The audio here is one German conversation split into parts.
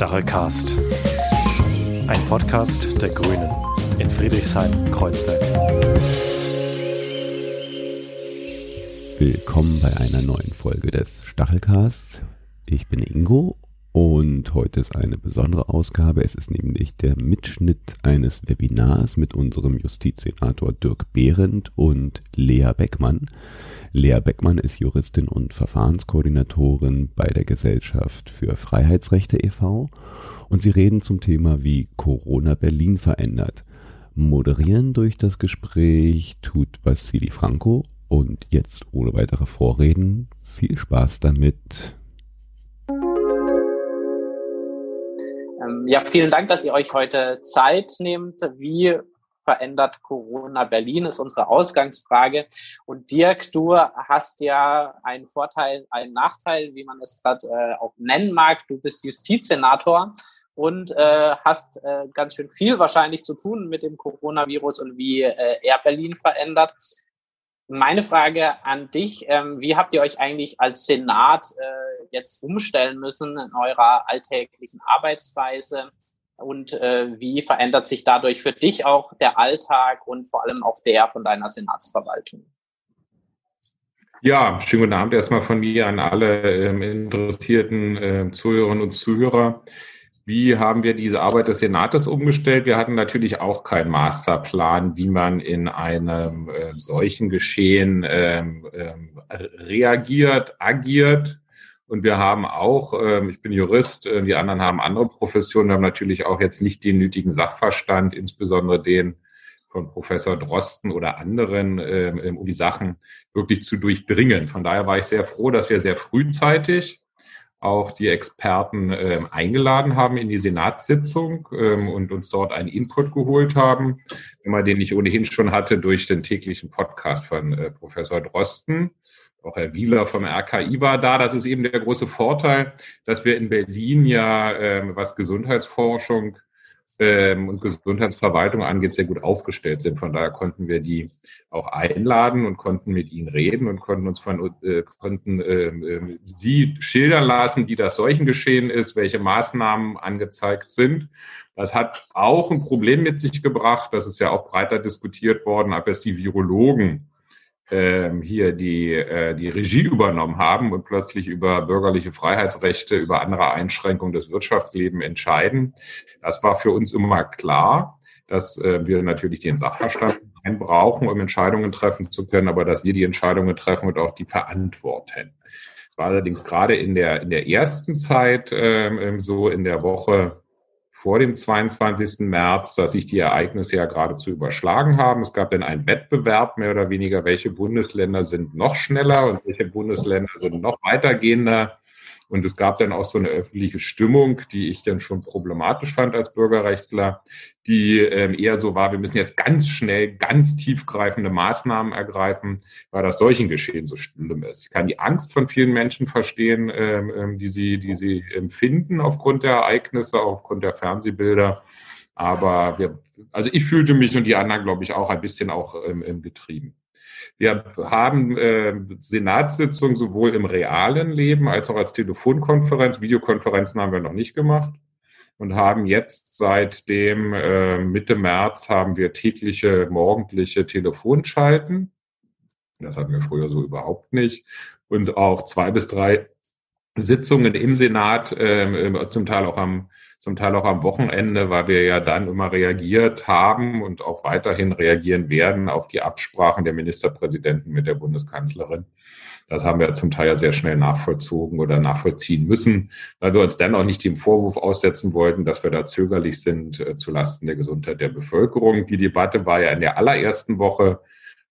Stachelcast. Ein Podcast der Grünen in Friedrichshain-Kreuzberg. Willkommen bei einer neuen Folge des Stachelcasts. Ich bin Ingo und heute ist eine besondere Ausgabe. Es ist nämlich der Mitschnitt eines Webinars mit unserem Justizsenator Dirk Behrendt und Lea Beckmann. Lea Beckmann ist Juristin und Verfahrenskoordinatorin bei der Gesellschaft für Freiheitsrechte e.V. und sie reden zum Thema, wie Corona Berlin verändert. Moderieren durch das Gespräch tut Vassili Franco und jetzt ohne weitere Vorreden viel Spaß damit. Ja, vielen Dank, dass ihr euch heute Zeit nehmt. Wie verändert Corona Berlin, ist unsere Ausgangsfrage. Und Dirk, du hast ja einen Vorteil, einen Nachteil, wie man es gerade äh, auch nennen mag. Du bist Justizsenator und äh, hast äh, ganz schön viel wahrscheinlich zu tun mit dem Coronavirus und wie äh, er Berlin verändert. Meine Frage an dich, ähm, wie habt ihr euch eigentlich als Senat äh, jetzt umstellen müssen in eurer alltäglichen Arbeitsweise? und äh, wie verändert sich dadurch für dich auch der Alltag und vor allem auch der von deiner Senatsverwaltung? Ja, schönen guten Abend erstmal von mir an alle ähm, interessierten äh, Zuhörerinnen und Zuhörer. Wie haben wir diese Arbeit des Senates umgestellt? Wir hatten natürlich auch keinen Masterplan, wie man in einem äh, solchen Geschehen ähm, ähm, reagiert, agiert. Und wir haben auch, ähm, ich bin Jurist, äh, die anderen haben andere Professionen, haben natürlich auch jetzt nicht den nötigen Sachverstand, insbesondere den von Professor Drosten oder anderen, ähm, um die Sachen wirklich zu durchdringen. Von daher war ich sehr froh, dass wir sehr frühzeitig auch die Experten ähm, eingeladen haben in die Senatssitzung ähm, und uns dort einen Input geholt haben, immer den ich ohnehin schon hatte durch den täglichen Podcast von äh, Professor Drosten. Auch Herr Wieler vom RKI war da. Das ist eben der große Vorteil, dass wir in Berlin ja, ähm, was Gesundheitsforschung ähm, und Gesundheitsverwaltung angeht, sehr gut aufgestellt sind. Von daher konnten wir die auch einladen und konnten mit ihnen reden und konnten uns von äh, konnten äh, sie schildern lassen, wie das solchen geschehen ist, welche Maßnahmen angezeigt sind. Das hat auch ein Problem mit sich gebracht. Das ist ja auch breiter diskutiert worden, ob es die Virologen hier die, äh, die Regie übernommen haben und plötzlich über bürgerliche Freiheitsrechte, über andere Einschränkungen des Wirtschaftslebens entscheiden. Das war für uns immer klar, dass äh, wir natürlich den Sachverstand brauchen, um Entscheidungen treffen zu können, aber dass wir die Entscheidungen treffen und auch die verantworten. Es war allerdings gerade in der, in der ersten Zeit ähm, so in der Woche vor dem 22. März, dass sich die Ereignisse ja geradezu überschlagen haben. Es gab dann einen Wettbewerb, mehr oder weniger, welche Bundesländer sind noch schneller und welche Bundesländer sind noch weitergehender. Und es gab dann auch so eine öffentliche Stimmung, die ich dann schon problematisch fand als Bürgerrechtler, die ähm, eher so war, wir müssen jetzt ganz schnell ganz tiefgreifende Maßnahmen ergreifen, weil das solchen Geschehen so schlimm ist. Ich kann die Angst von vielen Menschen verstehen, ähm, ähm die, sie, die sie empfinden aufgrund der Ereignisse, aufgrund der Fernsehbilder. Aber wir, also ich fühlte mich und die anderen, glaube ich, auch ein bisschen auch ähm, getrieben. Wir haben äh, Senatssitzungen sowohl im realen Leben als auch als Telefonkonferenz. Videokonferenzen haben wir noch nicht gemacht und haben jetzt seit dem äh, Mitte März haben wir tägliche morgendliche Telefonschalten. Das hatten wir früher so überhaupt nicht. Und auch zwei bis drei Sitzungen im Senat, äh, zum Teil auch am zum Teil auch am Wochenende, weil wir ja dann immer reagiert haben und auch weiterhin reagieren werden auf die Absprachen der Ministerpräsidenten mit der Bundeskanzlerin. Das haben wir zum Teil ja sehr schnell nachvollzogen oder nachvollziehen müssen, weil wir uns dann auch nicht dem Vorwurf aussetzen wollten, dass wir da zögerlich sind äh, zulasten der Gesundheit der Bevölkerung. Die Debatte war ja in der allerersten Woche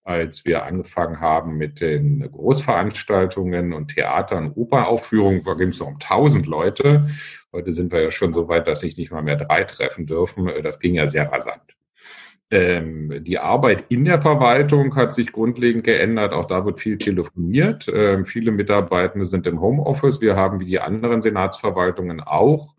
als wir angefangen haben mit den Großveranstaltungen und Theatern, Operaufführungen, da ging es um tausend Leute. Heute sind wir ja schon so weit, dass sich nicht mal mehr drei treffen dürfen. Das ging ja sehr rasant. Ähm, die Arbeit in der Verwaltung hat sich grundlegend geändert. Auch da wird viel telefoniert. Ähm, viele Mitarbeitende sind im Homeoffice. Wir haben wie die anderen Senatsverwaltungen auch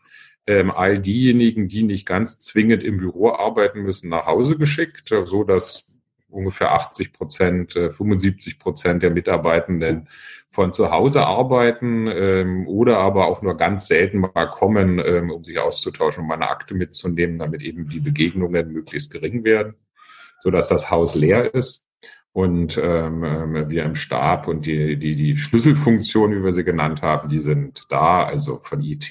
ähm, all diejenigen, die nicht ganz zwingend im Büro arbeiten müssen, nach Hause geschickt, so dass ungefähr 80 Prozent, 75 Prozent der Mitarbeitenden von zu Hause arbeiten ähm, oder aber auch nur ganz selten mal kommen, ähm, um sich auszutauschen, um eine Akte mitzunehmen, damit eben die Begegnungen möglichst gering werden, sodass das Haus leer ist und ähm, ähm, wir im Stab und die, die, die Schlüsselfunktionen, wie wir sie genannt haben, die sind da, also von IT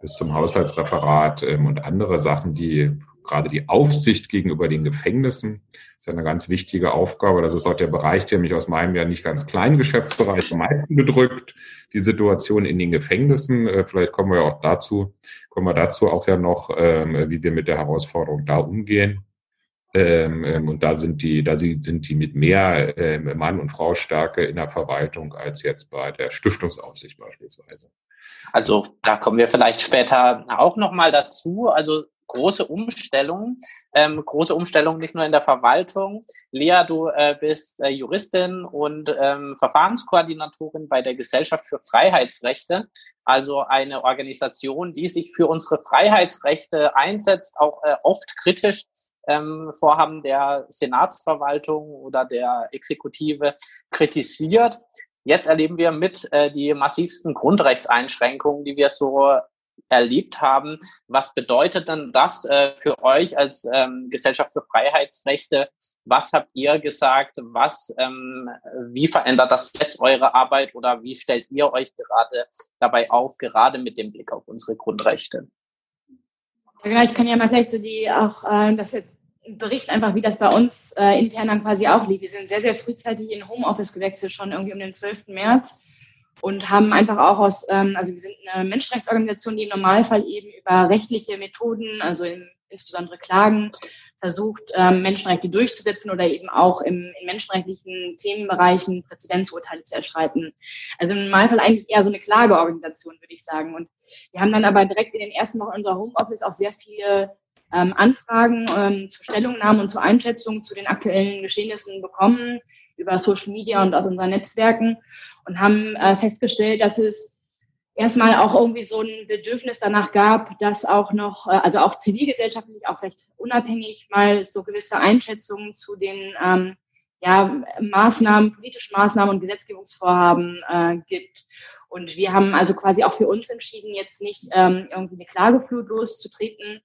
bis zum Haushaltsreferat ähm, und andere Sachen, die gerade die Aufsicht gegenüber den Gefängnissen ja eine ganz wichtige Aufgabe. Das ist auch der Bereich, der mich aus meinem ja nicht ganz kleinen Geschäftsbereich am meisten bedrückt. Die Situation in den Gefängnissen. Äh, vielleicht kommen wir auch dazu, kommen wir dazu auch ja noch, ähm, wie wir mit der Herausforderung da umgehen. Ähm, ähm, und da sind die, da sind die mit mehr Mann- und Frau-Stärke in der Verwaltung als jetzt bei der Stiftungsaufsicht beispielsweise. Also da kommen wir vielleicht später auch nochmal dazu. Also große Umstellung, ähm, große Umstellung nicht nur in der Verwaltung. Lea, du äh, bist äh, Juristin und ähm, Verfahrenskoordinatorin bei der Gesellschaft für Freiheitsrechte, also eine Organisation, die sich für unsere Freiheitsrechte einsetzt, auch äh, oft kritisch ähm, Vorhaben der Senatsverwaltung oder der Exekutive kritisiert. Jetzt erleben wir mit äh, die massivsten Grundrechtseinschränkungen, die wir so erlebt haben. Was bedeutet denn das äh, für euch als ähm, Gesellschaft für Freiheitsrechte? Was habt ihr gesagt? Was, ähm, wie verändert das jetzt eure Arbeit oder wie stellt ihr euch gerade dabei auf, gerade mit dem Blick auf unsere Grundrechte? Ja, ich kann ja mal vielleicht so die auch äh, das jetzt Bericht einfach, wie das bei uns äh, intern dann quasi auch lief. Wir sind sehr, sehr frühzeitig in Homeoffice gewechselt, schon irgendwie um den 12. März und haben einfach auch aus, ähm, also wir sind eine Menschenrechtsorganisation, die im Normalfall eben über rechtliche Methoden, also in, insbesondere Klagen, versucht, ähm, Menschenrechte durchzusetzen oder eben auch im, in menschenrechtlichen Themenbereichen Präzedenzurteile zu erschreiten. Also im Normalfall eigentlich eher so eine Klageorganisation, würde ich sagen. Und wir haben dann aber direkt in den ersten Wochen unserer Homeoffice auch sehr viele ähm, Anfragen ähm, zu Stellungnahmen und zur Einschätzung zu den aktuellen Geschehnissen bekommen über Social Media und aus unseren Netzwerken und haben äh, festgestellt, dass es erstmal auch irgendwie so ein Bedürfnis danach gab, dass auch noch, äh, also auch zivilgesellschaftlich, auch vielleicht unabhängig mal so gewisse Einschätzungen zu den ähm, ja, Maßnahmen, politischen Maßnahmen und Gesetzgebungsvorhaben äh, gibt. Und wir haben also quasi auch für uns entschieden, jetzt nicht ähm, irgendwie eine Klageflut loszutreten,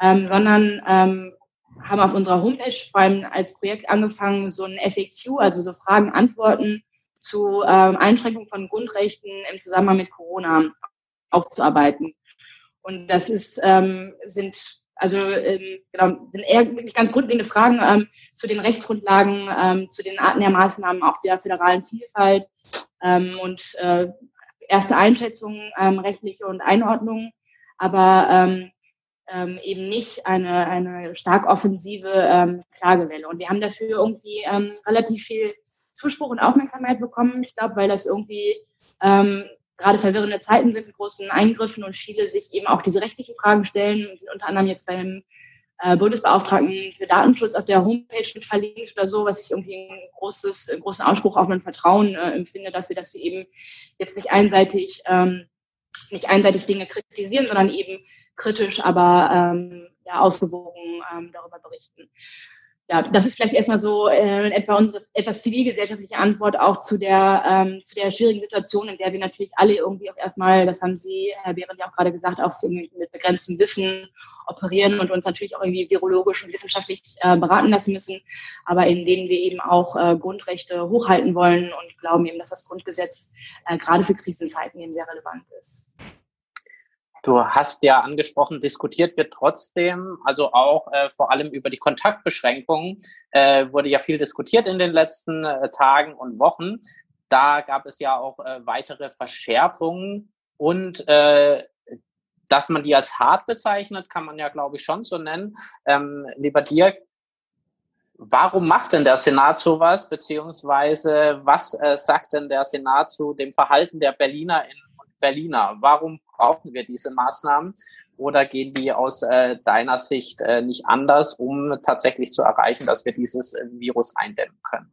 ähm, sondern ähm, haben auf unserer Homepage vor allem als Projekt angefangen, so ein FAQ, also so Fragen, Antworten zu ähm, Einschränkungen von Grundrechten im Zusammenhang mit Corona aufzuarbeiten. Und das ist, ähm, sind also ähm, genau, sind eher wirklich ganz grundlegende Fragen ähm, zu den Rechtsgrundlagen, ähm, zu den Arten der Maßnahmen, auch der föderalen Vielfalt ähm, und äh, erste Einschätzungen, ähm, rechtliche und Einordnungen. Aber ähm, ähm, eben nicht eine, eine stark offensive ähm, Klagewelle. Und wir haben dafür irgendwie ähm, relativ viel Zuspruch und Aufmerksamkeit bekommen. Ich glaube, weil das irgendwie ähm, gerade verwirrende Zeiten sind mit großen Eingriffen und viele sich eben auch diese rechtlichen Fragen stellen. Wir sind unter anderem jetzt beim äh, Bundesbeauftragten für Datenschutz auf der Homepage mit verlinkt oder so, was ich irgendwie ein großes, einen großen Anspruch auf ein Vertrauen äh, empfinde dafür, dass wir eben jetzt nicht einseitig, ähm, nicht einseitig Dinge kritisieren, sondern eben kritisch, aber ähm, ja, ausgewogen ähm, darüber berichten. Ja, das ist vielleicht erstmal so äh, etwa unsere etwas zivilgesellschaftliche Antwort auch zu der, ähm, zu der schwierigen Situation, in der wir natürlich alle irgendwie auch erstmal, das haben Sie, Herr Behrendt, ja auch gerade gesagt, auch mit begrenztem Wissen operieren und uns natürlich auch irgendwie virologisch und wissenschaftlich äh, beraten lassen müssen, aber in denen wir eben auch äh, Grundrechte hochhalten wollen und glauben eben, dass das Grundgesetz äh, gerade für Krisenzeiten eben sehr relevant ist. Du hast ja angesprochen, diskutiert wird trotzdem, also auch äh, vor allem über die Kontaktbeschränkungen, äh, wurde ja viel diskutiert in den letzten äh, Tagen und Wochen. Da gab es ja auch äh, weitere Verschärfungen und äh, dass man die als hart bezeichnet, kann man ja, glaube ich, schon so nennen. Ähm, lieber Dirk, warum macht denn der Senat sowas, beziehungsweise was äh, sagt denn der Senat zu dem Verhalten der Berliner in Berliner. Warum brauchen wir diese Maßnahmen? Oder gehen die aus äh, deiner Sicht äh, nicht anders, um tatsächlich zu erreichen, dass wir dieses äh, Virus eindämmen können?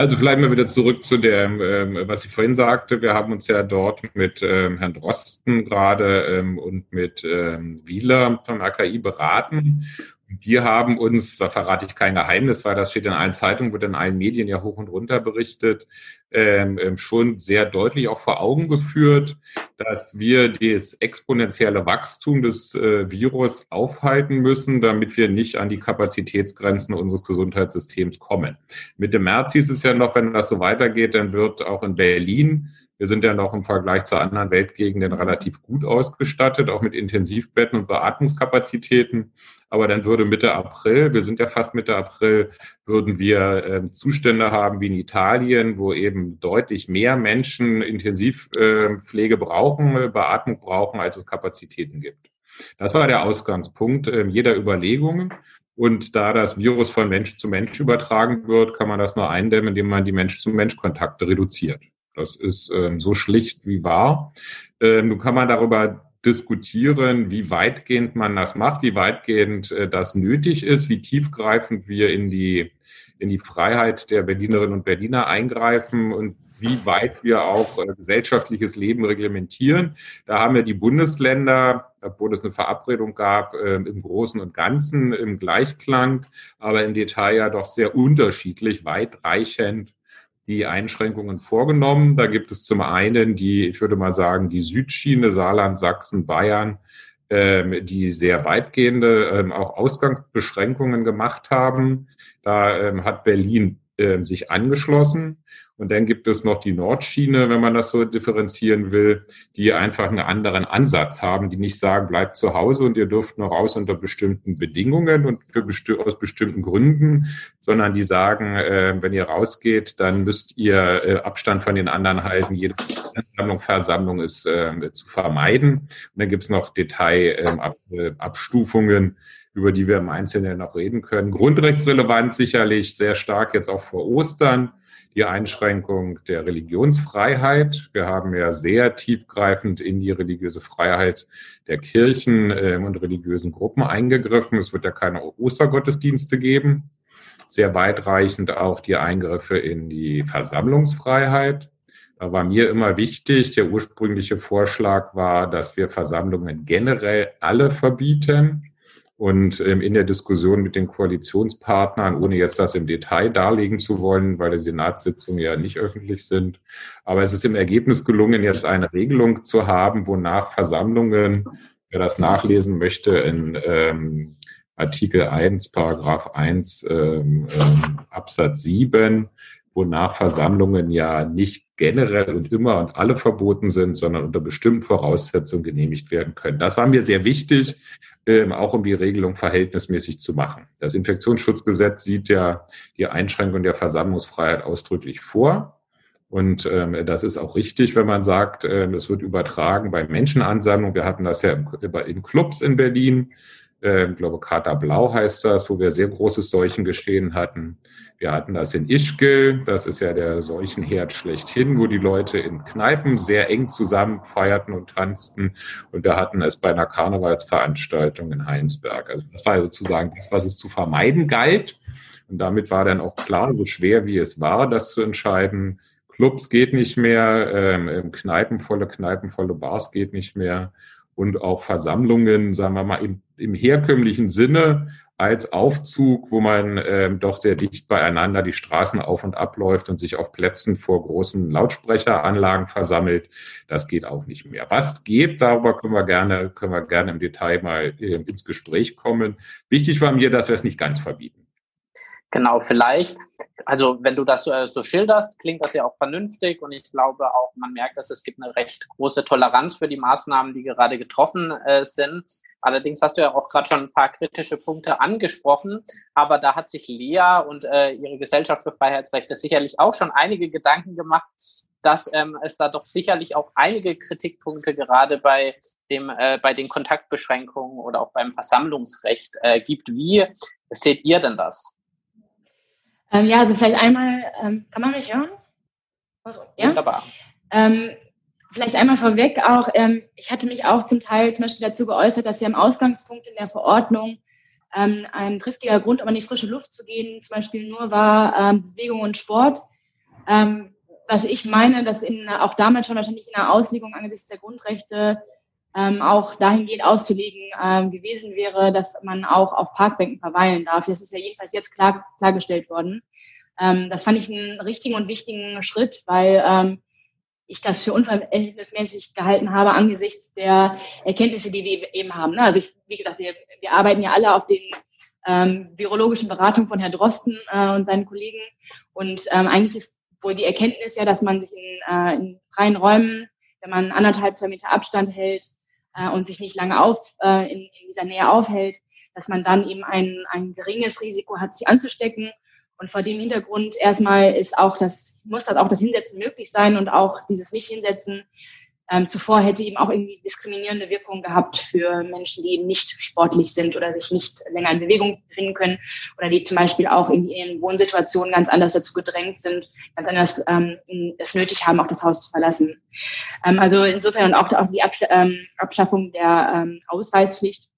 Also vielleicht mal wieder zurück zu dem, ähm, was ich vorhin sagte. Wir haben uns ja dort mit ähm, Herrn Drosten gerade ähm, und mit ähm, Wieler vom AKI beraten Die haben uns, da verrate ich kein Geheimnis, weil das steht in allen Zeitungen, wird in allen Medien ja hoch und runter berichtet, ähm, ähm, schon sehr deutlich auch vor Augen geführt, dass wir das exponentielle Wachstum des äh, Virus aufhalten müssen, damit wir nicht an die Kapazitätsgrenzen unseres Gesundheitssystems kommen. Mitte März hieß es ja noch, wenn das so weitergeht, dann wird auch in Berlin wir sind ja noch im Vergleich zu anderen Weltgegenden relativ gut ausgestattet, auch mit Intensivbetten und Beatmungskapazitäten. Aber dann würde Mitte April, wir sind ja fast Mitte April, würden wir äh, Zustände haben wie in Italien, wo eben deutlich mehr Menschen Intensivpflege äh, brauchen, Beatmung brauchen, als es Kapazitäten gibt. Das war der Ausgangspunkt äh, jeder Überlegungen. Und da das Virus von Mensch zu Mensch übertragen wird, kann man das nur eindämmen, indem man die Mensch-zu-Mensch-Kontakte reduziert. Das ist ähm, so schlicht wie wahr. Ähm, nun kann man darüber diskutieren, wie weitgehend man das macht, wie weitgehend äh, das nötig ist, wie tiefgreifend wir in die, in die Freiheit der Berlinerinnen und Berliner eingreifen und wie weit wir auch äh, gesellschaftliches Leben reglementieren. Da haben ja die Bundesländer, obwohl es eine Verabredung gab, äh, im Großen und Ganzen im Gleichklang, aber im Detail ja doch sehr unterschiedlich, weitreichend die Einschränkungen vorgenommen. Da gibt es zum einen die, ich würde mal sagen, die Südschiene, Saarland, Sachsen, Bayern, ähm, die sehr weitgehende ähm, auch Ausgangsbeschränkungen gemacht haben. Da ähm, hat Berlin äh, sich angeschlossen. Und dann gibt es noch die Nordschiene, wenn man das so differenzieren will, die einfach einen anderen Ansatz haben, die nicht sagen, bleibt zu Hause und ihr dürft noch raus unter bestimmten Bedingungen und für besti aus bestimmten Gründen, sondern die sagen, äh, wenn ihr rausgeht, dann müsst ihr äh, Abstand von den anderen halten. Jede Versammlung, Versammlung ist äh, zu vermeiden. Und dann gibt es noch Detailabstufungen. Ähm, über die wir im Einzelnen noch reden können. Grundrechtsrelevant sicherlich sehr stark jetzt auch vor Ostern die Einschränkung der Religionsfreiheit. Wir haben ja sehr tiefgreifend in die religiöse Freiheit der Kirchen äh, und religiösen Gruppen eingegriffen. Es wird ja keine Ostergottesdienste geben. Sehr weitreichend auch die Eingriffe in die Versammlungsfreiheit. Da war mir immer wichtig, der ursprüngliche Vorschlag war, dass wir Versammlungen generell alle verbieten. Und ähm, in der Diskussion mit den Koalitionspartnern, ohne jetzt das im Detail darlegen zu wollen, weil die Senatssitzungen ja nicht öffentlich sind, aber es ist im Ergebnis gelungen, jetzt eine Regelung zu haben, wonach Versammlungen, wer das nachlesen möchte, in ähm, Artikel 1, Paragraph 1, ähm, ähm, Absatz 7, wonach Versammlungen ja nicht generell und immer und alle verboten sind, sondern unter bestimmten Voraussetzungen genehmigt werden können. Das war mir sehr wichtig, ähm, auch um die Regelung verhältnismäßig zu machen. Das Infektionsschutzgesetz sieht ja die Einschränkung der Versammlungsfreiheit ausdrücklich vor. Und ähm, das ist auch richtig, wenn man sagt, äh, es wird übertragen bei Menschenansammlungen. Wir hatten das ja in Clubs in Berlin äh, ich glaube Kater Blau heißt das, wo wir sehr großes Seuchengeschehen hatten. Wir hatten das in Ischgl, das ist ja der Seuchenherd schlechthin, wo die Leute in Kneipen sehr eng zusammen feierten und tanzten. Und wir hatten es bei einer Karnevalsveranstaltung in Heinsberg. Also das war sozusagen das, was es zu vermeiden galt. Und damit war dann auch klar, so schwer wie es war, das zu entscheiden, Clubs geht nicht mehr, ähm, Kneipen, volle Kneipen, volle Bars geht nicht mehr und auch Versammlungen, sagen wir mal, im, im herkömmlichen Sinne als Aufzug, wo man ähm, doch sehr dicht beieinander die Straßen auf und abläuft und sich auf Plätzen vor großen Lautsprecheranlagen versammelt. Das geht auch nicht mehr. Was geht, darüber können wir gerne, können wir gerne im Detail mal äh, ins Gespräch kommen. Wichtig war mir, dass wir es nicht ganz verbieten. Genau, vielleicht, also wenn du das so, so schilderst, klingt das ja auch vernünftig und ich glaube auch, man merkt, dass es gibt eine recht große Toleranz für die Maßnahmen, die gerade getroffen äh, sind. Allerdings hast du ja auch gerade schon ein paar kritische Punkte angesprochen, aber da hat sich Lea und äh, ihre Gesellschaft für Freiheitsrechte sicherlich auch schon einige Gedanken gemacht, dass ähm, es da doch sicherlich auch einige Kritikpunkte gerade bei dem äh, bei den Kontaktbeschränkungen oder auch beim Versammlungsrecht äh, gibt. Wie seht ihr denn das? Ähm, ja, also vielleicht einmal, ähm, kann man mich hören? Also, ja? Wunderbar. Ähm, vielleicht einmal vorweg auch, ähm, ich hatte mich auch zum Teil zum Beispiel dazu geäußert, dass ja im Ausgangspunkt in der Verordnung ähm, ein triftiger Grund, um an die frische Luft zu gehen, zum Beispiel nur war ähm, Bewegung und Sport. Was ich meine, dass in, auch damals schon wahrscheinlich in der Auslegung angesichts der Grundrechte ähm, auch dahingehend auszulegen ähm, gewesen wäre, dass man auch auf Parkbänken verweilen darf. Das ist ja jedenfalls jetzt klar, klargestellt worden. Ähm, das fand ich einen richtigen und wichtigen Schritt, weil ähm, ich das für unverhältnismäßig gehalten habe angesichts der Erkenntnisse, die wir eben haben. Ne? Also ich, wie gesagt, wir, wir arbeiten ja alle auf den ähm, virologischen Beratungen von Herrn Drosten äh, und seinen Kollegen. Und ähm, eigentlich ist wohl die Erkenntnis ja, dass man sich in, äh, in freien Räumen, wenn man anderthalb, zwei Meter Abstand hält, äh, und sich nicht lange auf, äh, in, in dieser Nähe aufhält, dass man dann eben ein, ein geringes Risiko hat, sich anzustecken. Und vor dem Hintergrund erstmal ist auch das, muss das auch das Hinsetzen möglich sein und auch dieses Nicht-Hinsetzen ähm, zuvor hätte eben auch irgendwie diskriminierende Wirkungen gehabt für Menschen, die eben nicht sportlich sind oder sich nicht länger in Bewegung befinden können oder die zum Beispiel auch in ihren Wohnsituationen ganz anders dazu gedrängt sind, ganz anders ähm, es nötig haben, auch das Haus zu verlassen. Ähm, also insofern und auch, auch die Abs ähm, Abschaffung der ähm, Ausweispflicht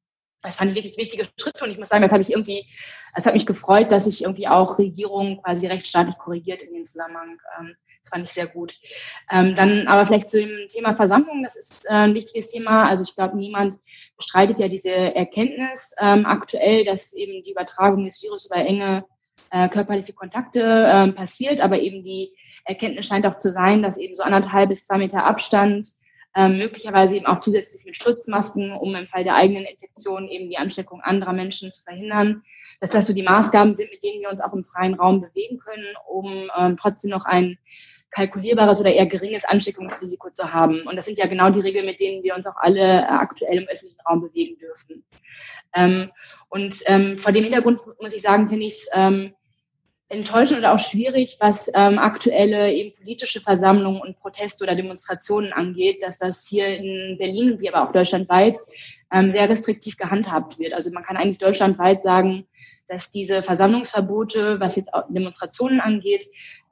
das fand ich wirklich wichtige Schritte und ich muss sagen, das habe ich irgendwie, es hat mich gefreut, dass sich irgendwie auch Regierungen quasi rechtsstaatlich korrigiert in dem Zusammenhang. Das fand ich sehr gut. Ähm, dann aber vielleicht zu dem Thema Versammlung. Das ist äh, ein wichtiges Thema. Also ich glaube, niemand bestreitet ja diese Erkenntnis ähm, aktuell, dass eben die Übertragung des Virus über enge äh, körperliche Kontakte äh, passiert. Aber eben die Erkenntnis scheint auch zu sein, dass eben so anderthalb bis zwei Meter Abstand ähm, möglicherweise eben auch zusätzlich mit Schutzmasken, um im Fall der eigenen Infektion eben die Ansteckung anderer Menschen zu verhindern, dass das so die Maßgaben sind, mit denen wir uns auch im freien Raum bewegen können, um ähm, trotzdem noch ein kalkulierbares oder eher geringes Ansteckungsrisiko zu haben. Und das sind ja genau die Regeln, mit denen wir uns auch alle äh, aktuell im öffentlichen Raum bewegen dürfen. Ähm, und ähm, vor dem Hintergrund muss ich sagen, finde ich es ähm, enttäuschend oder auch schwierig, was ähm, aktuelle eben politische Versammlungen und Proteste oder Demonstrationen angeht, dass das hier in Berlin, wie aber auch deutschlandweit, ähm, sehr restriktiv gehandhabt wird. Also man kann eigentlich deutschlandweit sagen, dass diese Versammlungsverbote, was jetzt Demonstrationen angeht,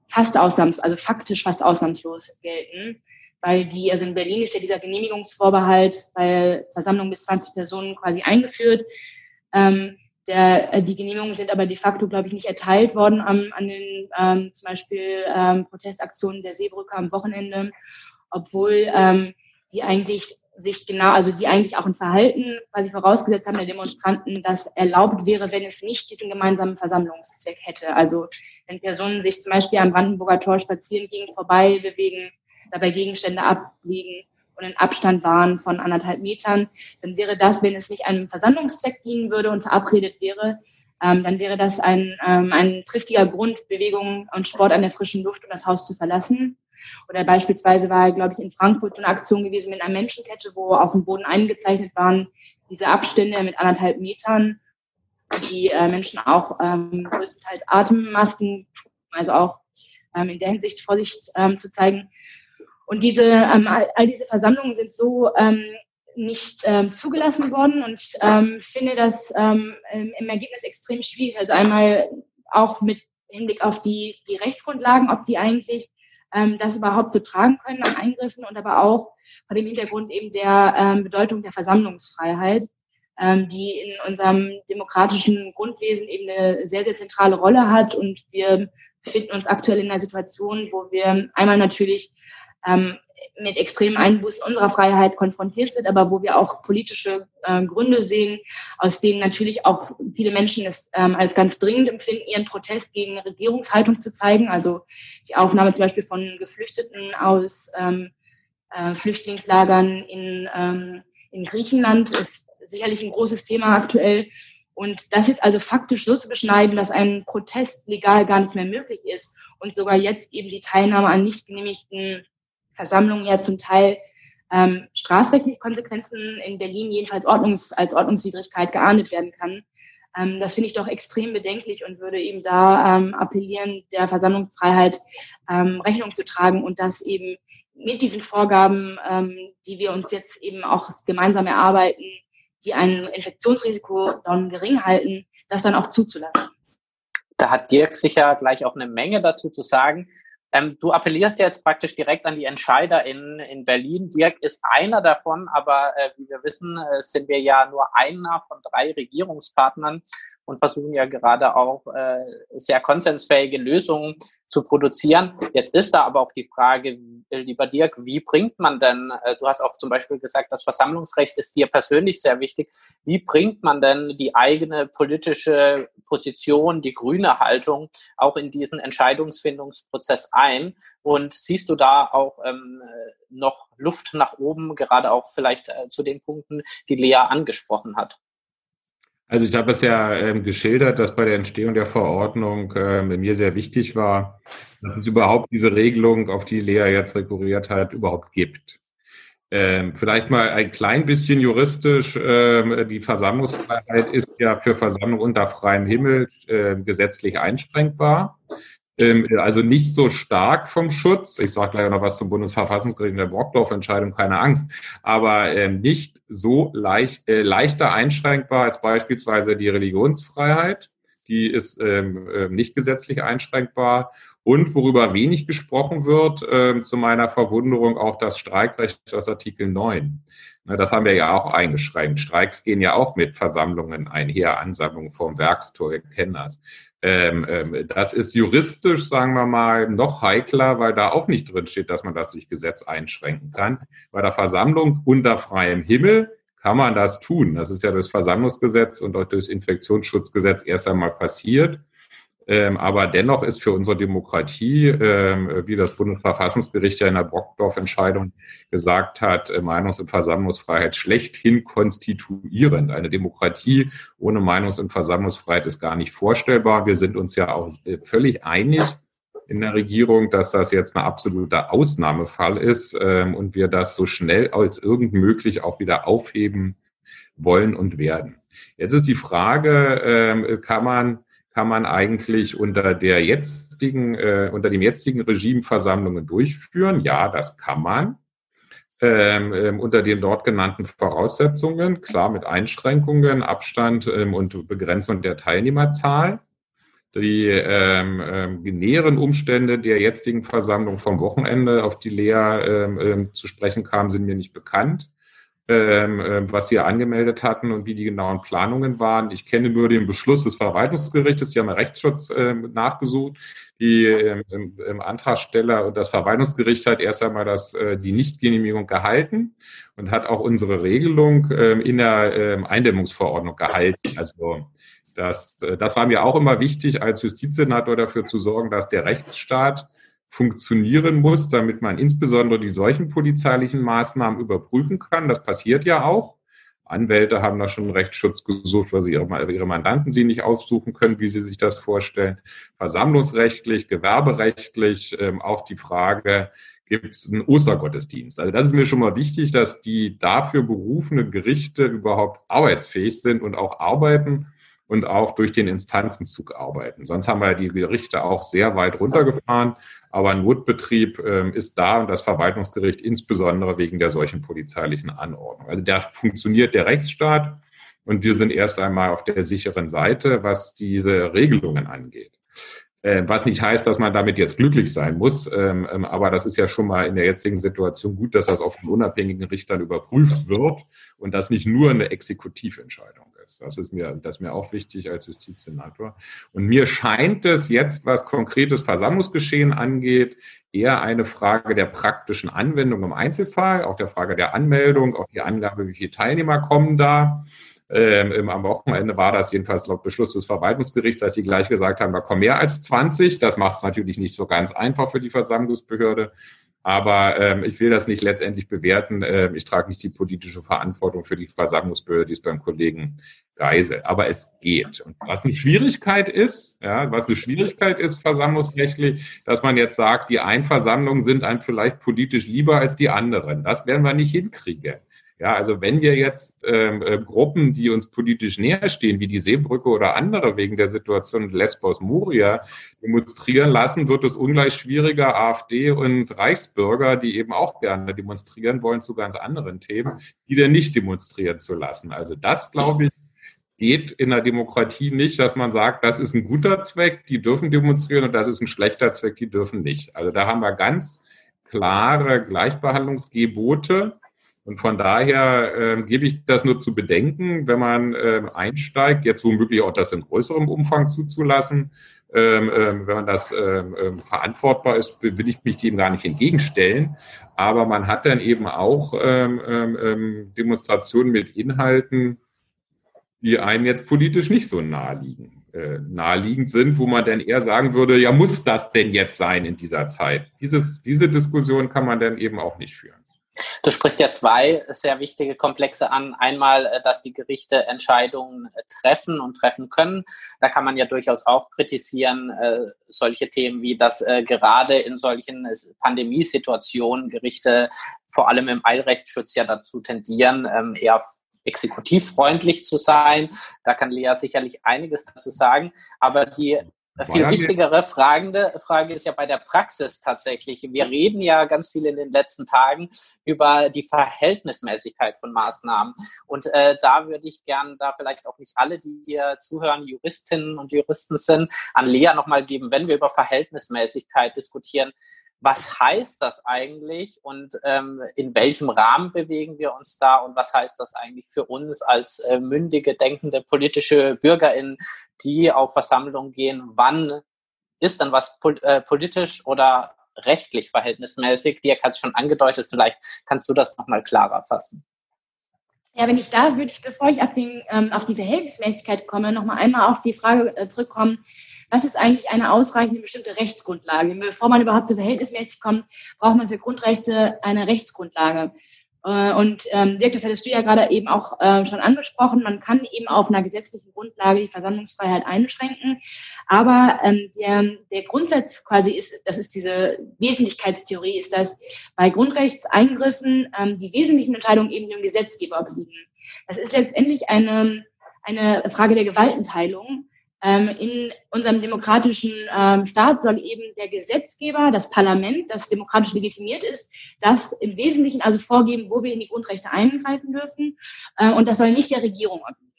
fast ausnahms, also faktisch fast ausnahmslos gelten, weil die, also in Berlin ist ja dieser Genehmigungsvorbehalt bei Versammlungen bis 20 Personen quasi eingeführt. Ähm, der, äh, die Genehmigungen sind aber de facto, glaube ich, nicht erteilt worden am, an den ähm, zum Beispiel ähm, Protestaktionen der Seebrücke am Wochenende, obwohl ähm, die eigentlich sich genau, also die eigentlich auch ein Verhalten quasi vorausgesetzt haben der Demonstranten, das erlaubt wäre, wenn es nicht diesen gemeinsamen Versammlungszweck hätte. Also wenn Personen sich zum Beispiel am Brandenburger Tor spazieren gegen vorbei bewegen, dabei Gegenstände ablegen und in Abstand waren von anderthalb Metern, dann wäre das, wenn es nicht einem Versammlungszweck dienen würde und verabredet wäre, ähm, dann wäre das ein, ähm, ein triftiger Grund, Bewegung und Sport an der frischen Luft, um das Haus zu verlassen. Oder beispielsweise war, glaube ich, in Frankfurt so eine Aktion gewesen mit einer Menschenkette, wo auf dem Boden eingezeichnet waren, diese Abstände mit anderthalb Metern, die äh, Menschen auch ähm, größtenteils Atemmasken, also auch ähm, in der Hinsicht Vorsicht ähm, zu zeigen. Und diese, ähm, all, all, diese Versammlungen sind so ähm, nicht ähm, zugelassen worden und ähm, finde das ähm, im Ergebnis extrem schwierig. Also einmal auch mit Hinblick auf die, die Rechtsgrundlagen, ob die eigentlich ähm, das überhaupt so tragen können an Eingriffen und aber auch vor dem Hintergrund eben der ähm, Bedeutung der Versammlungsfreiheit, ähm, die in unserem demokratischen Grundwesen eben eine sehr, sehr zentrale Rolle hat. Und wir befinden uns aktuell in einer Situation, wo wir einmal natürlich ähm, mit extremen Einbußen unserer Freiheit konfrontiert sind, aber wo wir auch politische äh, Gründe sehen, aus denen natürlich auch viele Menschen es ähm, als ganz dringend empfinden, ihren Protest gegen Regierungshaltung zu zeigen. Also die Aufnahme zum Beispiel von Geflüchteten aus ähm, äh, Flüchtlingslagern in, ähm, in Griechenland ist sicherlich ein großes Thema aktuell. Und das jetzt also faktisch so zu beschneiden, dass ein Protest legal gar nicht mehr möglich ist und sogar jetzt eben die Teilnahme an nicht genehmigten Versammlungen ja zum Teil ähm, strafrechtliche Konsequenzen in Berlin jedenfalls Ordnungs-, als Ordnungswidrigkeit geahndet werden kann. Ähm, das finde ich doch extrem bedenklich und würde eben da ähm, appellieren, der Versammlungsfreiheit ähm, Rechnung zu tragen und das eben mit diesen Vorgaben, ähm, die wir uns jetzt eben auch gemeinsam erarbeiten, die ein Infektionsrisiko dann gering halten, das dann auch zuzulassen. Da hat Dirk sicher gleich auch eine Menge dazu zu sagen. Ähm, du appellierst ja jetzt praktisch direkt an die Entscheider in, in Berlin. Dirk ist einer davon, aber äh, wie wir wissen, äh, sind wir ja nur einer von drei Regierungspartnern und versuchen ja gerade auch äh, sehr konsensfähige Lösungen zu produzieren. Jetzt ist da aber auch die Frage, lieber Dirk, wie bringt man denn, äh, du hast auch zum Beispiel gesagt, das Versammlungsrecht ist dir persönlich sehr wichtig, wie bringt man denn die eigene politische Position, die grüne Haltung auch in diesen Entscheidungsfindungsprozess ein? Und siehst du da auch ähm, noch Luft nach oben, gerade auch vielleicht äh, zu den Punkten, die Lea angesprochen hat? Also ich habe es ja ähm, geschildert, dass bei der Entstehung der Verordnung äh, mir sehr wichtig war, dass es überhaupt diese Regelung, auf die Lea jetzt rekurriert hat, überhaupt gibt. Ähm, vielleicht mal ein klein bisschen juristisch. Ähm, die Versammlungsfreiheit ist ja für Versammlung unter freiem Himmel äh, gesetzlich einschränkbar. Ähm, also nicht so stark vom Schutz. Ich sage gleich noch was zum Bundesverfassungsgericht in der Brockdorf-Entscheidung, keine Angst. Aber ähm, nicht so leicht, äh, leichter einschränkbar als beispielsweise die Religionsfreiheit. Die ist ähm, äh, nicht gesetzlich einschränkbar. Und worüber wenig gesprochen wird, äh, zu meiner Verwunderung, auch das Streikrecht aus Artikel 9. Na, das haben wir ja auch eingeschränkt. Streiks gehen ja auch mit Versammlungen einher, Ansammlungen vorm Werkstor, wir kennen das. Ähm, ähm, das ist juristisch, sagen wir mal, noch heikler, weil da auch nicht drin steht, dass man das durch Gesetz einschränken kann. Bei der Versammlung unter freiem Himmel kann man das tun. Das ist ja das Versammlungsgesetz und auch das Infektionsschutzgesetz erst einmal passiert. Ähm, aber dennoch ist für unsere Demokratie, ähm, wie das Bundesverfassungsgericht ja in der Brockdorf-Entscheidung gesagt hat, äh, Meinungs- und Versammlungsfreiheit schlechthin konstituierend. Eine Demokratie ohne Meinungs- und Versammlungsfreiheit ist gar nicht vorstellbar. Wir sind uns ja auch äh, völlig einig in der Regierung, dass das jetzt ein absoluter Ausnahmefall ist ähm, und wir das so schnell als irgend möglich auch wieder aufheben wollen und werden. Jetzt ist die Frage, kann man kann man eigentlich unter der jetzigen, äh, unter dem jetzigen Regime Versammlungen durchführen? Ja, das kann man. Ähm, ähm, unter den dort genannten Voraussetzungen, klar mit Einschränkungen, Abstand ähm, und Begrenzung der Teilnehmerzahl. Die ähm, ähm, näheren Umstände der jetzigen Versammlung vom Wochenende, auf die Lea ähm, zu sprechen kam, sind mir nicht bekannt ähm, ähm, was Sie angemeldet hatten und wie die genauen Planungen waren. Ich kenne nur den Beschluss des Verwaltungsgerichtes, die haben Rechtsschutz ähm, nachgesucht. Die ähm, im Antragsteller und das Verwaltungsgericht hat erst einmal das, äh, die Nichtgenehmigung gehalten und hat auch unsere Regelung ähm, in der ähm, Eindämmungsverordnung gehalten. Also das, äh, das war mir auch immer wichtig, als Justizsenator dafür zu sorgen, dass der Rechtsstaat funktionieren muss, damit man insbesondere die solchen polizeilichen Maßnahmen überprüfen kann. Das passiert ja auch. Anwälte haben da schon Rechtsschutz gesucht, weil sie ihre, ihre Mandanten sie nicht aussuchen können, wie sie sich das vorstellen. Versammlungsrechtlich, gewerberechtlich, ähm, auch die Frage, gibt es einen Ostergottesdienst? Also das ist mir schon mal wichtig, dass die dafür berufenen Gerichte überhaupt arbeitsfähig sind und auch arbeiten und auch durch den Instanzenzug arbeiten. Sonst haben wir die Gerichte auch sehr weit runtergefahren. Aber ein Notbetrieb ähm, ist da und das Verwaltungsgericht insbesondere wegen der solchen polizeilichen Anordnung. Also da funktioniert der Rechtsstaat und wir sind erst einmal auf der sicheren Seite, was diese Regelungen angeht. Äh, was nicht heißt, dass man damit jetzt glücklich sein muss, ähm, ähm, aber das ist ja schon mal in der jetzigen Situation gut, dass das auf den unabhängigen Richtern überprüft wird und das nicht nur eine Exekutiventscheidung. Das ist mir, das ist mir auch wichtig als Justizsenator. Und mir scheint es jetzt, was konkretes Versammlungsgeschehen angeht, eher eine Frage der praktischen Anwendung im Einzelfall, auch der Frage der Anmeldung, auch die Angabe, wie viele Teilnehmer kommen da. Ähm, am Wochenende war das jedenfalls laut Beschluss des Verwaltungsgerichts, als sie gleich gesagt haben, da kommen mehr als 20. Das macht es natürlich nicht so ganz einfach für die Versammlungsbehörde. Aber ähm, ich will das nicht letztendlich bewerten. Ähm, ich trage nicht die politische Verantwortung für die Versammlungsbehörde, die ist beim Kollegen Geise. Aber es geht. Und was eine Schwierigkeit ist, ja, was eine Schwierigkeit ist versammlungsrechtlich, dass man jetzt sagt, die einen Versammlungen sind einem vielleicht politisch lieber als die anderen. Das werden wir nicht hinkriegen. Ja, also wenn wir jetzt ähm, äh, Gruppen, die uns politisch näher stehen, wie die Seebrücke oder andere wegen der Situation Lesbos Moria demonstrieren lassen, wird es ungleich schwieriger, AfD und Reichsbürger, die eben auch gerne demonstrieren wollen zu ganz anderen Themen, die dann nicht demonstrieren zu lassen. Also das, glaube ich, geht in der Demokratie nicht, dass man sagt, das ist ein guter Zweck, die dürfen demonstrieren und das ist ein schlechter Zweck, die dürfen nicht. Also da haben wir ganz klare Gleichbehandlungsgebote und von daher äh, gebe ich das nur zu bedenken, wenn man äh, einsteigt, jetzt womöglich auch das in größerem Umfang zuzulassen, ähm, ähm, wenn man das ähm, ähm, verantwortbar ist, will ich mich dem gar nicht entgegenstellen. Aber man hat dann eben auch ähm, ähm, Demonstrationen mit Inhalten, die einem jetzt politisch nicht so naheliegen, äh, naheliegend sind, wo man dann eher sagen würde, ja, muss das denn jetzt sein in dieser Zeit? Dieses, diese Diskussion kann man dann eben auch nicht führen. Du sprichst ja zwei sehr wichtige Komplexe an. Einmal, äh, dass die Gerichte Entscheidungen äh, treffen und treffen können. Da kann man ja durchaus auch kritisieren, äh, solche Themen wie, dass gerade in solchen Pandemiesituationen Gerichte vor allem im Eilrechtsschutz ja dazu tendieren, ähm, eher exekutivfreundlich zu sein. Da kann Lea sicherlich einiges dazu sagen. Aber die viel wichtigere fragende Frage ist ja bei der Praxis tatsächlich. Wir reden ja ganz viel in den letzten Tagen über die Verhältnismäßigkeit von Maßnahmen. Und äh, da würde ich gern, da vielleicht auch nicht alle, die hier zuhören, Juristinnen und Juristen sind, an Lea nochmal geben, wenn wir über Verhältnismäßigkeit diskutieren was heißt das eigentlich und ähm, in welchem Rahmen bewegen wir uns da und was heißt das eigentlich für uns als äh, mündige, denkende politische BürgerInnen, die auf Versammlungen gehen? Wann ist dann was pol äh, politisch oder rechtlich verhältnismäßig? Dirk hat es schon angedeutet, vielleicht kannst du das nochmal klarer fassen. Ja, wenn ich da würde ich, bevor ich auf, den, ähm, auf die Verhältnismäßigkeit komme, nochmal einmal auf die Frage äh, zurückkommen, was ist eigentlich eine ausreichende bestimmte Rechtsgrundlage? Bevor man überhaupt zu verhältnismäßig kommt, braucht man für Grundrechte eine Rechtsgrundlage. Äh, und ähm, Dirk, das hattest du ja gerade eben auch äh, schon angesprochen, man kann eben auf einer gesetzlichen Grundlage die Versammlungsfreiheit einschränken. Aber ähm, der, der Grundsatz quasi ist, das ist diese Wesentlichkeitstheorie, ist, dass bei Grundrechtseingriffen ähm, die wesentlichen Entscheidungen eben dem Gesetzgeber obliegen. Das ist letztendlich eine, eine Frage der Gewaltenteilung. Ähm, in unserem demokratischen ähm, Staat soll eben der Gesetzgeber, das Parlament, das demokratisch legitimiert ist, das im Wesentlichen also vorgeben, wo wir in die Grundrechte eingreifen dürfen. Äh, und das soll nicht der Regierung obliegen.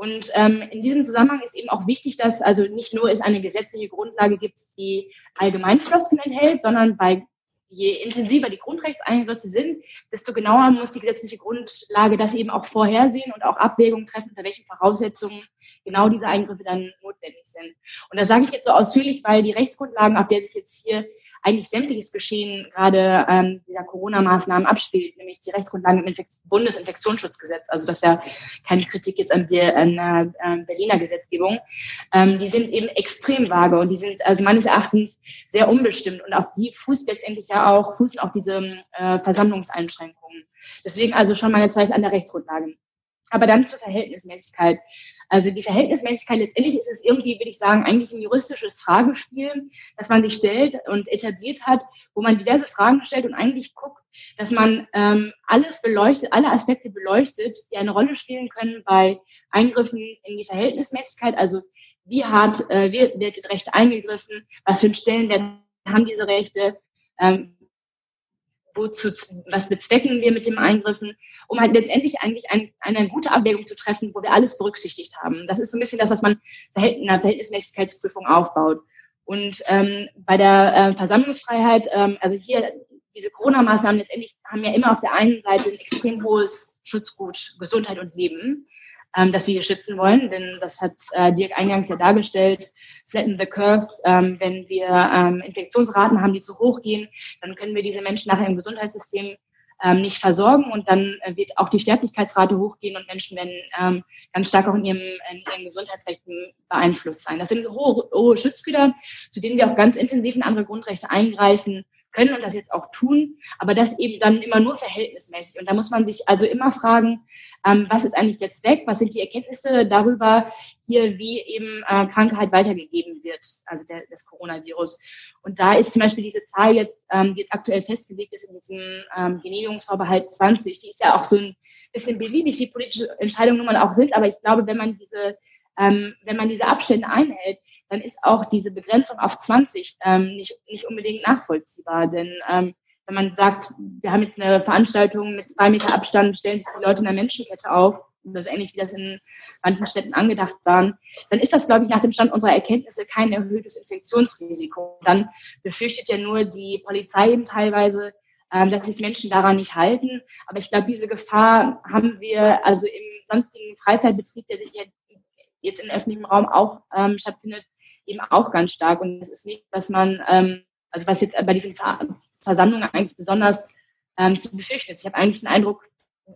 Und ähm, in diesem Zusammenhang ist eben auch wichtig, dass also nicht nur es eine gesetzliche Grundlage gibt, die Allgemeinfloskeln enthält, sondern bei je intensiver die Grundrechtseingriffe sind, desto genauer muss die gesetzliche Grundlage das eben auch vorhersehen und auch Abwägungen treffen, unter welchen Voraussetzungen genau diese Eingriffe dann notwendig sind. Und das sage ich jetzt so ausführlich, weil die Rechtsgrundlagen, auf der sich jetzt hier eigentlich sämtliches Geschehen gerade ähm, dieser Corona-Maßnahmen abspielt, nämlich die Rechtsgrundlagen im Bundesinfektionsschutzgesetz, also das ist ja keine Kritik jetzt an, an der äh, Berliner Gesetzgebung, ähm, die sind eben extrem vage und die sind also meines Erachtens sehr unbestimmt und auf die fußt letztendlich ja auch, fußen auch diese äh, Versammlungseinschränkungen. Deswegen also schon meine Zweifel an der Rechtsgrundlage. Aber dann zur Verhältnismäßigkeit. Also die Verhältnismäßigkeit letztendlich ist es irgendwie, würde ich sagen, eigentlich ein juristisches Fragespiel, das man sich stellt und etabliert hat, wo man diverse Fragen stellt und eigentlich guckt, dass man ähm, alles beleuchtet, alle Aspekte beleuchtet, die eine Rolle spielen können bei Eingriffen in die Verhältnismäßigkeit. Also wie hart äh, wird, wird Recht eingegriffen, was für einen Stellenwert haben diese Rechte, ähm, wozu, was bezwecken wir mit dem Eingriffen, um halt letztendlich eigentlich ein, eine gute Abwägung zu treffen, wo wir alles berücksichtigt haben. Das ist so ein bisschen das, was man in der Verhältnismäßigkeitsprüfung aufbaut. Und ähm, bei der äh, Versammlungsfreiheit, ähm, also hier diese Corona-Maßnahmen letztendlich haben ja immer auf der einen Seite ein extrem hohes Schutzgut, Gesundheit und Leben ähm, das wir hier schützen wollen. Denn das hat äh, Dirk eingangs ja dargestellt, flatten the curve. Ähm, wenn wir ähm, Infektionsraten haben, die zu hoch gehen, dann können wir diese Menschen nachher im Gesundheitssystem ähm, nicht versorgen und dann äh, wird auch die Sterblichkeitsrate hochgehen und Menschen werden ähm, ganz stark auch in ihrem, in ihren Gesundheitsrechten beeinflusst sein. Das sind hohe, hohe Schutzgüter, zu denen wir auch ganz intensiv in andere Grundrechte eingreifen können und das jetzt auch tun, aber das eben dann immer nur verhältnismäßig. Und da muss man sich also immer fragen, ähm, was ist eigentlich der Zweck, was sind die Erkenntnisse darüber, hier wie eben äh, Krankheit weitergegeben wird, also der, das Coronavirus. Und da ist zum Beispiel diese Zahl jetzt, ähm, die jetzt aktuell festgelegt ist in diesem ähm, Genehmigungsvorbehalt 20, die ist ja auch so ein bisschen beliebig, wie politische Entscheidungen nun mal auch sind, aber ich glaube, wenn man diese ähm, wenn man diese Abstände einhält, dann ist auch diese Begrenzung auf 20 ähm, nicht, nicht unbedingt nachvollziehbar. Denn ähm, wenn man sagt, wir haben jetzt eine Veranstaltung mit zwei Meter Abstand, stellen sich die Leute in der Menschenkette auf, das ist ähnlich wie das in manchen Städten angedacht waren, dann ist das, glaube ich, nach dem Stand unserer Erkenntnisse kein erhöhtes Infektionsrisiko. Dann befürchtet ja nur die Polizei eben teilweise, ähm, dass sich Menschen daran nicht halten. Aber ich glaube, diese Gefahr haben wir also im sonstigen Freizeitbetrieb, der sich jetzt in öffentlichem Raum auch ähm, stattfindet, eben auch ganz stark. Und das ist nicht, was man, ähm, also was jetzt bei diesen Versammlungen eigentlich besonders ähm, zu befürchten ist. Ich habe eigentlich den Eindruck,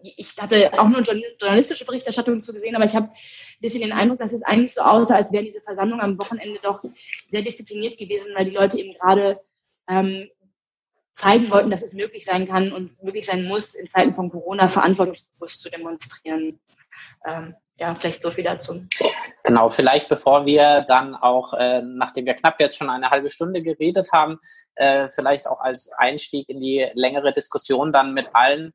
ich hatte auch nur journalistische Berichterstattung zu gesehen, aber ich habe ein bisschen den Eindruck, dass es eigentlich so aussah, als wären diese Versammlungen am Wochenende doch sehr diszipliniert gewesen, weil die Leute eben gerade ähm, zeigen wollten, dass es möglich sein kann und möglich sein muss, in Zeiten von Corona verantwortungsbewusst zu demonstrieren. Ähm, ja, vielleicht so viel dazu. Genau, vielleicht bevor wir dann auch, äh, nachdem wir knapp jetzt schon eine halbe Stunde geredet haben, äh, vielleicht auch als Einstieg in die längere Diskussion dann mit allen.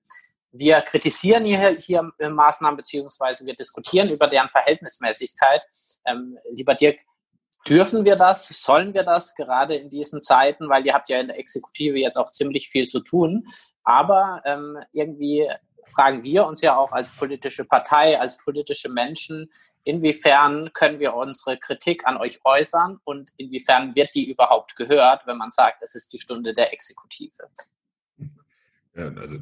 Wir kritisieren hier, hier Maßnahmen beziehungsweise wir diskutieren über deren Verhältnismäßigkeit. Ähm, lieber Dirk, dürfen wir das? Sollen wir das gerade in diesen Zeiten? Weil ihr habt ja in der Exekutive jetzt auch ziemlich viel zu tun. Aber ähm, irgendwie fragen wir uns ja auch als politische Partei, als politische Menschen, inwiefern können wir unsere Kritik an euch äußern und inwiefern wird die überhaupt gehört, wenn man sagt, es ist die Stunde der Exekutive? Ja, also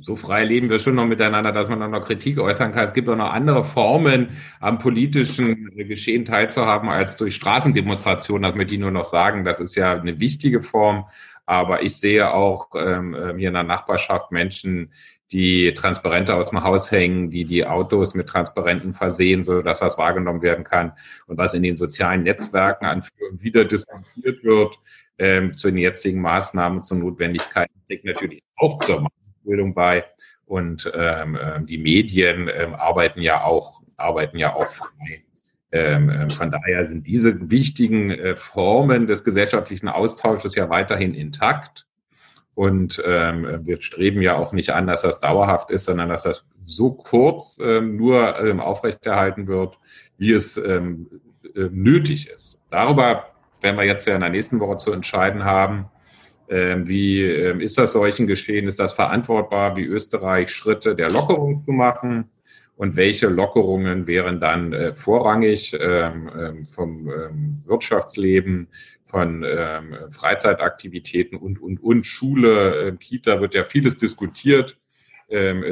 so frei leben wir schon noch miteinander, dass man dann noch Kritik äußern kann. Es gibt auch noch andere Formen, am politischen Geschehen teilzuhaben, als durch Straßendemonstrationen. Das möchte ich nur noch sagen. Das ist ja eine wichtige Form. Aber ich sehe auch ähm hier in der Nachbarschaft Menschen, die Transparente aus dem Haus hängen, die die Autos mit Transparenten versehen, so dass das wahrgenommen werden kann. Und was in den sozialen Netzwerken an wieder diskutiert wird, ähm, zu den jetzigen Maßnahmen, zu Notwendigkeiten, trägt natürlich auch zur Bildung bei. Und ähm, ähm, die Medien ähm, arbeiten ja auch, arbeiten ja auch frei. Ähm, ähm, von daher sind diese wichtigen äh, Formen des gesellschaftlichen Austausches ja weiterhin intakt. Und ähm, wir streben ja auch nicht an, dass das dauerhaft ist, sondern dass das so kurz ähm, nur ähm, aufrechterhalten wird, wie es ähm, äh, nötig ist. Darüber werden wir jetzt ja in der nächsten Woche zu entscheiden haben, ähm, wie ähm, ist das solchen geschehen? Ist das verantwortbar, wie Österreich Schritte der Lockerung zu machen? Und welche Lockerungen wären dann äh, vorrangig ähm, vom Wirtschaftsleben, von Freizeitaktivitäten und, und, und Schule, Kita wird ja vieles diskutiert,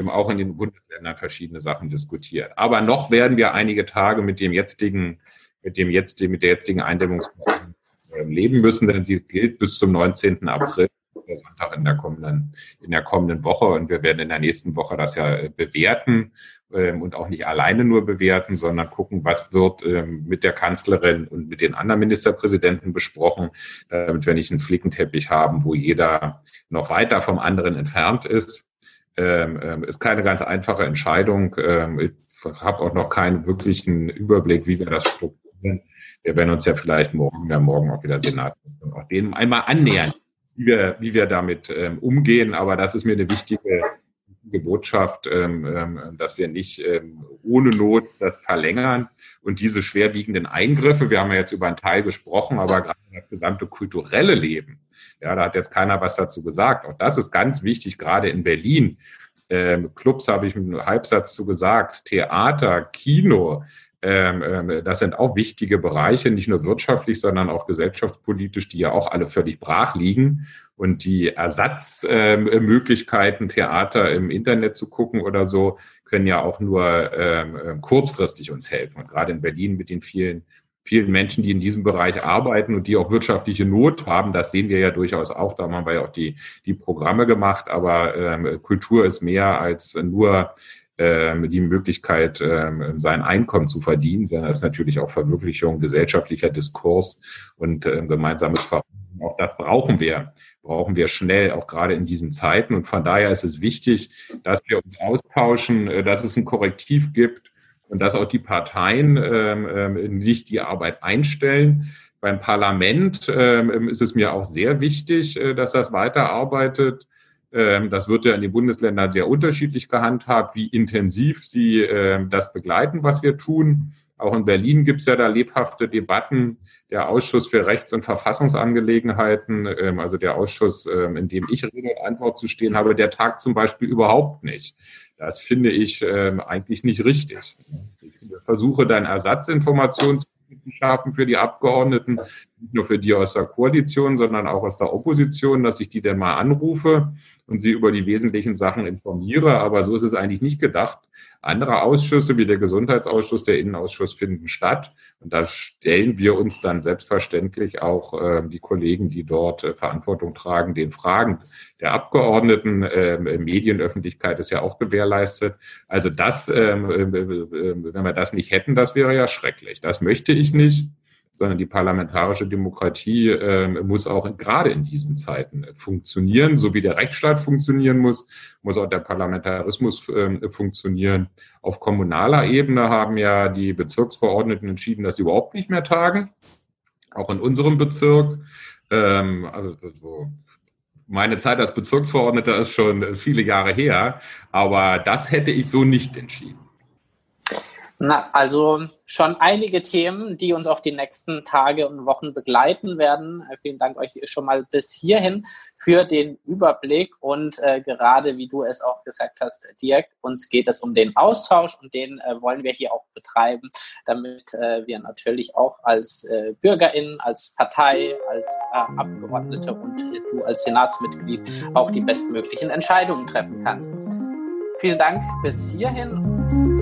auch in den Bundesländern verschiedene Sachen diskutiert. Aber noch werden wir einige Tage mit dem jetzigen, mit dem jetzt, mit der jetzigen Eindämmungsverordnung leben müssen, denn sie gilt bis zum 19. April, der Sonntag in der kommenden, in der kommenden Woche. Und wir werden in der nächsten Woche das ja äh, bewerten ähm, und auch nicht alleine nur bewerten, sondern gucken, was wird ähm, mit der Kanzlerin und mit den anderen Ministerpräsidenten besprochen, damit wir nicht einen Flickenteppich haben, wo jeder noch weiter vom anderen entfernt ist. Ähm, ist keine ganz einfache Entscheidung. ich habe auch noch keinen wirklichen Überblick, wie wir das strukturieren wir werden uns ja vielleicht morgen oder morgen auch wieder Senat und auch denen einmal annähern, wie wir, wie wir damit ähm, umgehen. Aber das ist mir eine wichtige, wichtige Botschaft, ähm, ähm, dass wir nicht ähm, ohne Not das verlängern und diese schwerwiegenden Eingriffe, wir haben ja jetzt über einen Teil gesprochen, aber gerade das gesamte kulturelle Leben, ja, da hat jetzt keiner was dazu gesagt. Auch das ist ganz wichtig, gerade in Berlin. Clubs habe ich mit einem Halbsatz zu gesagt, Theater, Kino, das sind auch wichtige Bereiche, nicht nur wirtschaftlich, sondern auch gesellschaftspolitisch, die ja auch alle völlig brach liegen. Und die Ersatzmöglichkeiten, Theater im Internet zu gucken oder so, können ja auch nur ähm, kurzfristig uns helfen. Und gerade in Berlin mit den vielen, vielen Menschen, die in diesem Bereich arbeiten und die auch wirtschaftliche Not haben, das sehen wir ja durchaus auch. Da haben wir ja auch die, die Programme gemacht. Aber Kultur ist mehr als nur ähm, die Möglichkeit, ähm, sein Einkommen zu verdienen, sondern es ist natürlich auch Verwirklichung gesellschaftlicher Diskurs und ähm, gemeinsames Verhalten. Auch das brauchen wir brauchen wir schnell, auch gerade in diesen Zeiten. Und von daher ist es wichtig, dass wir uns austauschen, äh, dass es ein Korrektiv gibt und dass auch die Parteien ähm, nicht die Arbeit einstellen. Beim Parlament ähm, ist es mir auch sehr wichtig, äh, dass das weiterarbeitet. Ähm, das wird ja in den Bundesländern sehr unterschiedlich gehandhabt, wie intensiv sie ähm, das begleiten, was wir tun. Auch in Berlin gibt es ja da lebhafte Debatten. Der Ausschuss für Rechts- und Verfassungsangelegenheiten, ähm, also der Ausschuss, in dem ich Rede und Antwort zu stehen habe, der tagt zum Beispiel überhaupt nicht. Das finde ich eigentlich nicht richtig. Ich versuche dann Ersatzinformationen zu schaffen für die Abgeordneten, nicht nur für die aus der Koalition, sondern auch aus der Opposition, dass ich die dann mal anrufe und sie über die wesentlichen Sachen informiere. Aber so ist es eigentlich nicht gedacht. Andere Ausschüsse wie der Gesundheitsausschuss, der Innenausschuss finden statt. Und da stellen wir uns dann selbstverständlich auch äh, die Kollegen, die dort äh, Verantwortung tragen, den Fragen der Abgeordneten. Äh, Medienöffentlichkeit ist ja auch gewährleistet. Also das, ähm, äh, äh, wenn wir das nicht hätten, das wäre ja schrecklich. Das möchte ich nicht sondern die parlamentarische Demokratie äh, muss auch gerade in diesen Zeiten funktionieren, so wie der Rechtsstaat funktionieren muss, muss auch der Parlamentarismus äh, funktionieren. Auf kommunaler Ebene haben ja die Bezirksverordneten entschieden, dass sie überhaupt nicht mehr tagen, auch in unserem Bezirk. Ähm, also, meine Zeit als Bezirksverordneter ist schon viele Jahre her, aber das hätte ich so nicht entschieden. Na, also schon einige Themen, die uns auch die nächsten Tage und Wochen begleiten werden. Äh, vielen Dank euch schon mal bis hierhin für den Überblick und äh, gerade wie du es auch gesagt hast, Dirk, uns geht es um den Austausch und den äh, wollen wir hier auch betreiben, damit äh, wir natürlich auch als äh, BürgerInnen, als Partei, als äh, Abgeordnete und du als Senatsmitglied auch die bestmöglichen Entscheidungen treffen kannst. Vielen Dank bis hierhin